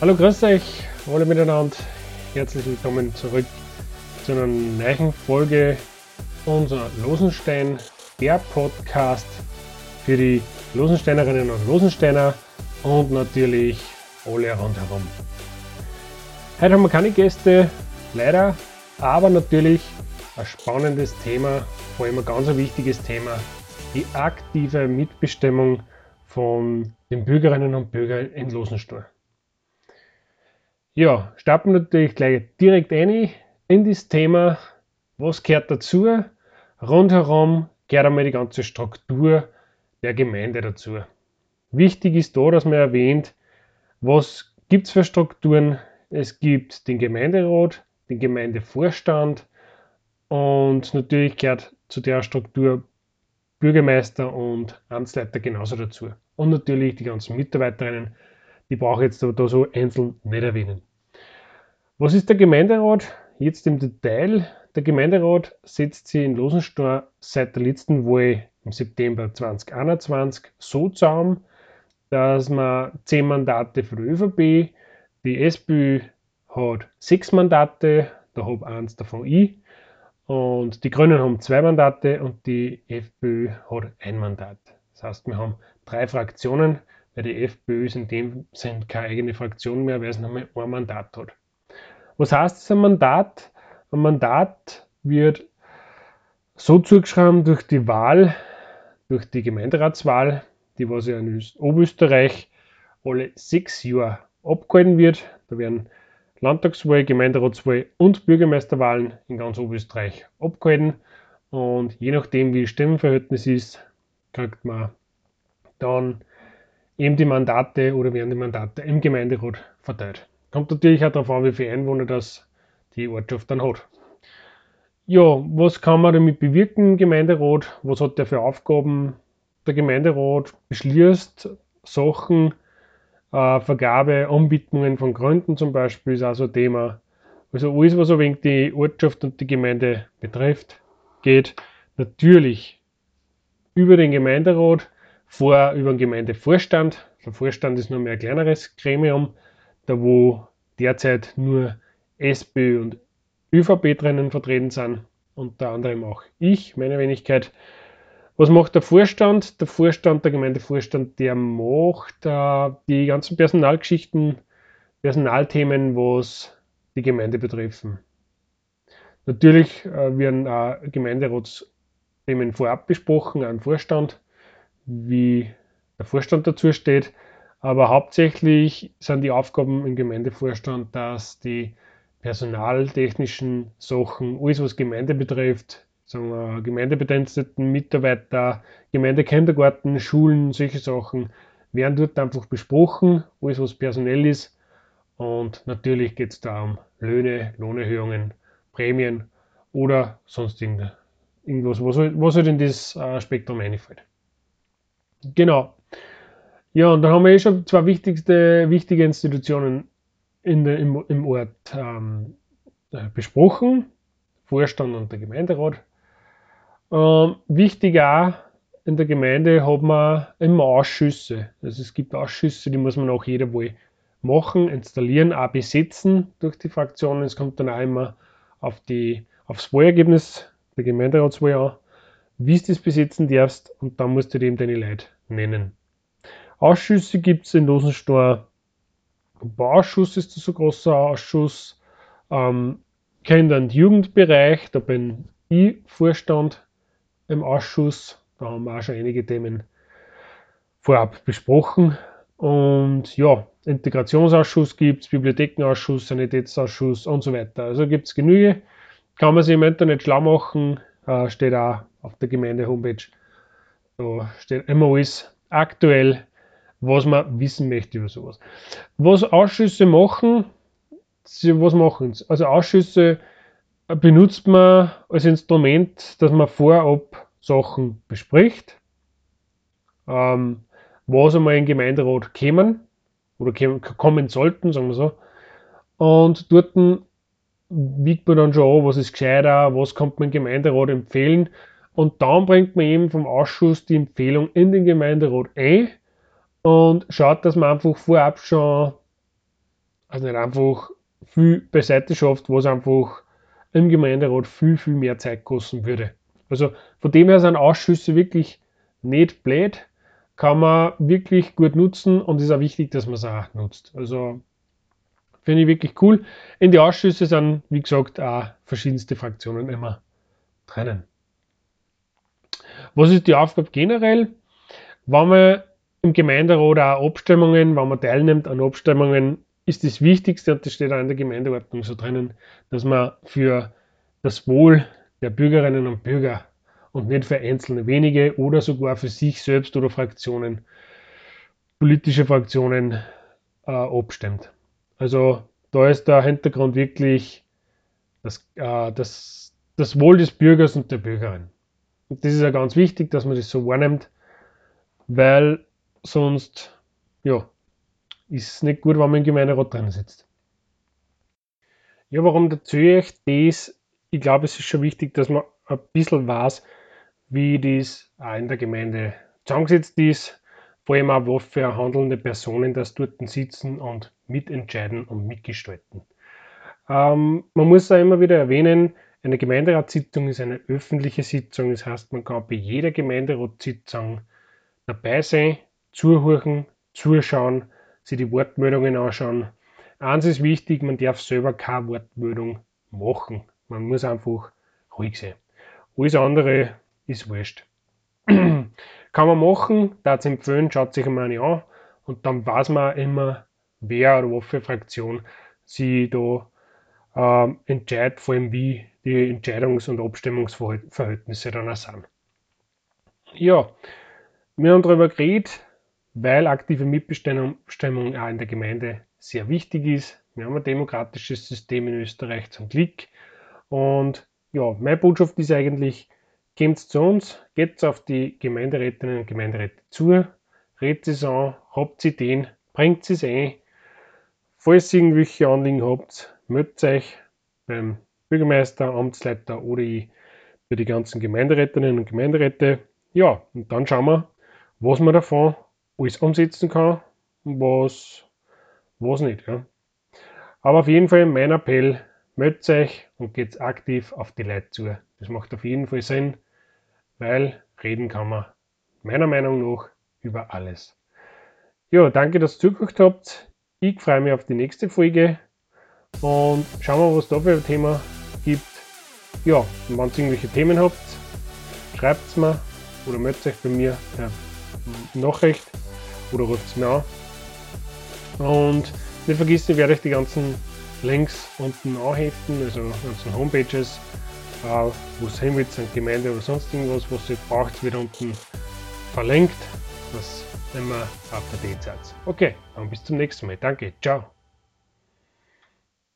Hallo, grüß euch alle miteinander. Herzlich willkommen zurück zu einer neuen Folge unserer Losenstein, der Podcast für die Losensteinerinnen und Losensteiner und natürlich alle rundherum. Heute haben wir keine Gäste, leider, aber natürlich ein spannendes Thema, vor allem ein ganz wichtiges Thema, die aktive Mitbestimmung von den Bürgerinnen und Bürgern in Losenstuhl. Ja, starten wir natürlich gleich direkt ein in das Thema, was gehört dazu. Rundherum gehört einmal die ganze Struktur der Gemeinde dazu. Wichtig ist da, dass man erwähnt, was gibt es für Strukturen. Es gibt den Gemeinderat, den Gemeindevorstand und natürlich gehört zu der Struktur Bürgermeister und Amtsleiter genauso dazu. Und natürlich die ganzen Mitarbeiterinnen, die brauche ich jetzt aber da so einzeln nicht erwähnen. Was ist der Gemeinderat? Jetzt im Detail. Der Gemeinderat setzt sich in Losenstor seit der letzten Wahl im September 2021 so zusammen, dass man zehn Mandate für die ÖVP, die SPÖ hat sechs Mandate, da habe eins davon ich, und die Grünen haben zwei Mandate und die FPÖ hat ein Mandat. Das heißt, wir haben drei Fraktionen, weil die FPÖ ist in dem Sinn keine eigene Fraktion mehr, weil es noch mal ein Mandat hat. Was heißt das ein Mandat? Ein Mandat wird so zugeschrieben durch die Wahl, durch die Gemeinderatswahl, die was ja in Oberösterreich alle sechs Jahre abgehalten wird. Da werden Landtagswahl, Gemeinderatswahl und Bürgermeisterwahlen in ganz Oberösterreich abgehalten. Und je nachdem, wie das Stimmenverhältnis ist, kriegt man dann eben die Mandate oder werden die Mandate im Gemeinderat verteilt. Kommt natürlich auch darauf an, wie viele Einwohner das die Ortschaft dann hat. Ja, was kann man damit bewirken im Gemeinderat? Was hat der für Aufgaben? Der Gemeinderat beschließt Sachen, äh, Vergabe, Anbindungen von Gründen zum Beispiel ist auch so ein Thema. Also alles, was ein wenig die Ortschaft und die Gemeinde betrifft, geht natürlich über den Gemeinderat, vor über den Gemeindevorstand. Der Vorstand ist nur mehr ein kleineres Gremium, da wo derzeit nur SPÖ und ÖVP drinnen vertreten sind, unter anderem auch ich, meine Wenigkeit. Was macht der Vorstand? Der Vorstand, der Gemeindevorstand, der macht äh, die ganzen Personalgeschichten, Personalthemen, was die Gemeinde betreffen. Natürlich äh, werden auch Gemeinderatsthemen vorab besprochen an Vorstand, wie der Vorstand dazu steht. Aber hauptsächlich sind die Aufgaben im Gemeindevorstand, dass die personaltechnischen Sachen, alles was Gemeinde betrifft, sagen wir, Gemeindebediensteten, Mitarbeiter, Gemeindekindergarten, Schulen, solche Sachen, werden dort einfach besprochen, alles was personell ist. Und natürlich geht es da um Löhne, Lohnerhöhungen, Prämien oder sonst irgendwas, was, was halt in das äh, Spektrum einfällt. Genau. Ja, und dann haben wir eh schon zwei wichtigste, wichtige Institutionen in der, im, im Ort ähm, äh, besprochen. Vorstand und der Gemeinderat. Ähm, wichtig auch, in der Gemeinde hat man immer Ausschüsse. Also es gibt Ausschüsse, die muss man auch jeder Wahl machen, installieren, auch besetzen durch die Fraktionen. Es kommt dann auch immer auf die, aufs Wahlergebnis der Gemeinderatswahl an, wie du das besetzen darfst und dann musst du eben deine Leute nennen. Ausschüsse gibt es in Losenstor. Bauausschuss ist das ein großer Ausschuss. Ähm, Kinder- und Jugendbereich, da bin ich Vorstand im Ausschuss. Da haben wir auch schon einige Themen vorab besprochen. Und ja, Integrationsausschuss gibt es, Bibliothekenausschuss, Sanitätsausschuss und so weiter. Also gibt es genüge. Kann man sich im Internet schlau machen, äh, steht auch auf der Gemeinde-Homepage. Da steht immer alles aktuell was man wissen möchte über sowas. Was Ausschüsse machen, was machen sie? Also Ausschüsse benutzt man als Instrument, dass man vorab Sachen bespricht, ähm, was einmal in Gemeinderat kämen oder kommen sollten, sagen wir so. Und dort wiegt man dann schon an, was ist gescheiter, was kommt man im Gemeinderat empfehlen. Und dann bringt man eben vom Ausschuss die Empfehlung in den Gemeinderat ein und schaut, dass man einfach vorab schon also nicht einfach viel beiseite schafft, was einfach im Gemeinderat viel, viel mehr Zeit kosten würde. Also von dem her sind Ausschüsse wirklich nicht blöd, kann man wirklich gut nutzen und ist auch wichtig, dass man es auch nutzt. Also finde ich wirklich cool. In die Ausschüsse sind, wie gesagt, auch verschiedenste Fraktionen immer drinnen. Was ist die Aufgabe generell? Wenn man im Gemeinderat auch Abstimmungen, wenn man teilnimmt an Abstimmungen, ist das Wichtigste, und das steht auch in der Gemeindeordnung so drinnen, dass man für das Wohl der Bürgerinnen und Bürger und nicht für einzelne wenige oder sogar für sich selbst oder Fraktionen, politische Fraktionen äh, abstimmt. Also da ist der Hintergrund wirklich das, äh, das, das Wohl des Bürgers und der Bürgerin. Und das ist ja ganz wichtig, dass man das so wahrnimmt, weil sonst ja, ist es nicht gut, wenn man im Gemeinderat drin sitzt. Ja, warum erzähle ich das? Ich glaube, es ist schon wichtig, dass man ein bisschen weiß, wie das auch in der Gemeinde zusammengesetzt ist, vor allem auch, was für handelnde Personen das dort sitzen und mitentscheiden und mitgestalten. Ähm, man muss auch immer wieder erwähnen, eine Gemeinderatssitzung ist eine öffentliche Sitzung, das heißt, man kann bei jeder Gemeinderatssitzung dabei sein, zuhören, zuschauen, sich die Wortmeldungen anschauen. Eins ist wichtig, man darf selber keine Wortmeldung machen. Man muss einfach ruhig sein. Alles andere ist wurscht. Kann man machen, da es empfehlen, schaut sich einmal an und dann weiß man immer, wer oder welche Fraktion sie da äh, entscheidet, vor allem wie die Entscheidungs- und Abstimmungsverhältnisse dann auch sind. Ja, wir haben darüber geredet, weil aktive Mitbestimmung auch in der Gemeinde sehr wichtig ist. Wir haben ein demokratisches System in Österreich zum Glück. Und ja, meine Botschaft ist eigentlich, kommt zu uns, geht auf die Gemeinderätinnen und Gemeinderäte zu, redet es an, habt Ideen, bringt es ein. Falls ihr irgendwelche Anliegen habt, meldet euch beim Bürgermeister, Amtsleiter oder ich für die ganzen Gemeinderätinnen und Gemeinderäte. Ja, und dann schauen wir, was man davon alles umsetzen kann was, was nicht. Ja. Aber auf jeden Fall mein Appell, meldet euch und geht aktiv auf die Leute zu. Das macht auf jeden Fall Sinn, weil reden kann man meiner Meinung nach über alles. Ja, danke, dass ihr zugehört habt. Ich freue mich auf die nächste Folge und schauen wir, was da für ein Thema gibt. Ja, und wenn ihr irgendwelche Themen habt, schreibt es mir oder meldet euch bei mir per Nachricht oder ruft es mir an. Und nicht vergessen, ich werde euch die ganzen Links unten anheften, also ganzen Homepages, wo es hin wird, sind Gemeinde oder sonst irgendwas, was ihr braucht, wird unten verlinkt, dass immer to date seid. Okay, dann bis zum nächsten Mal. Danke, ciao.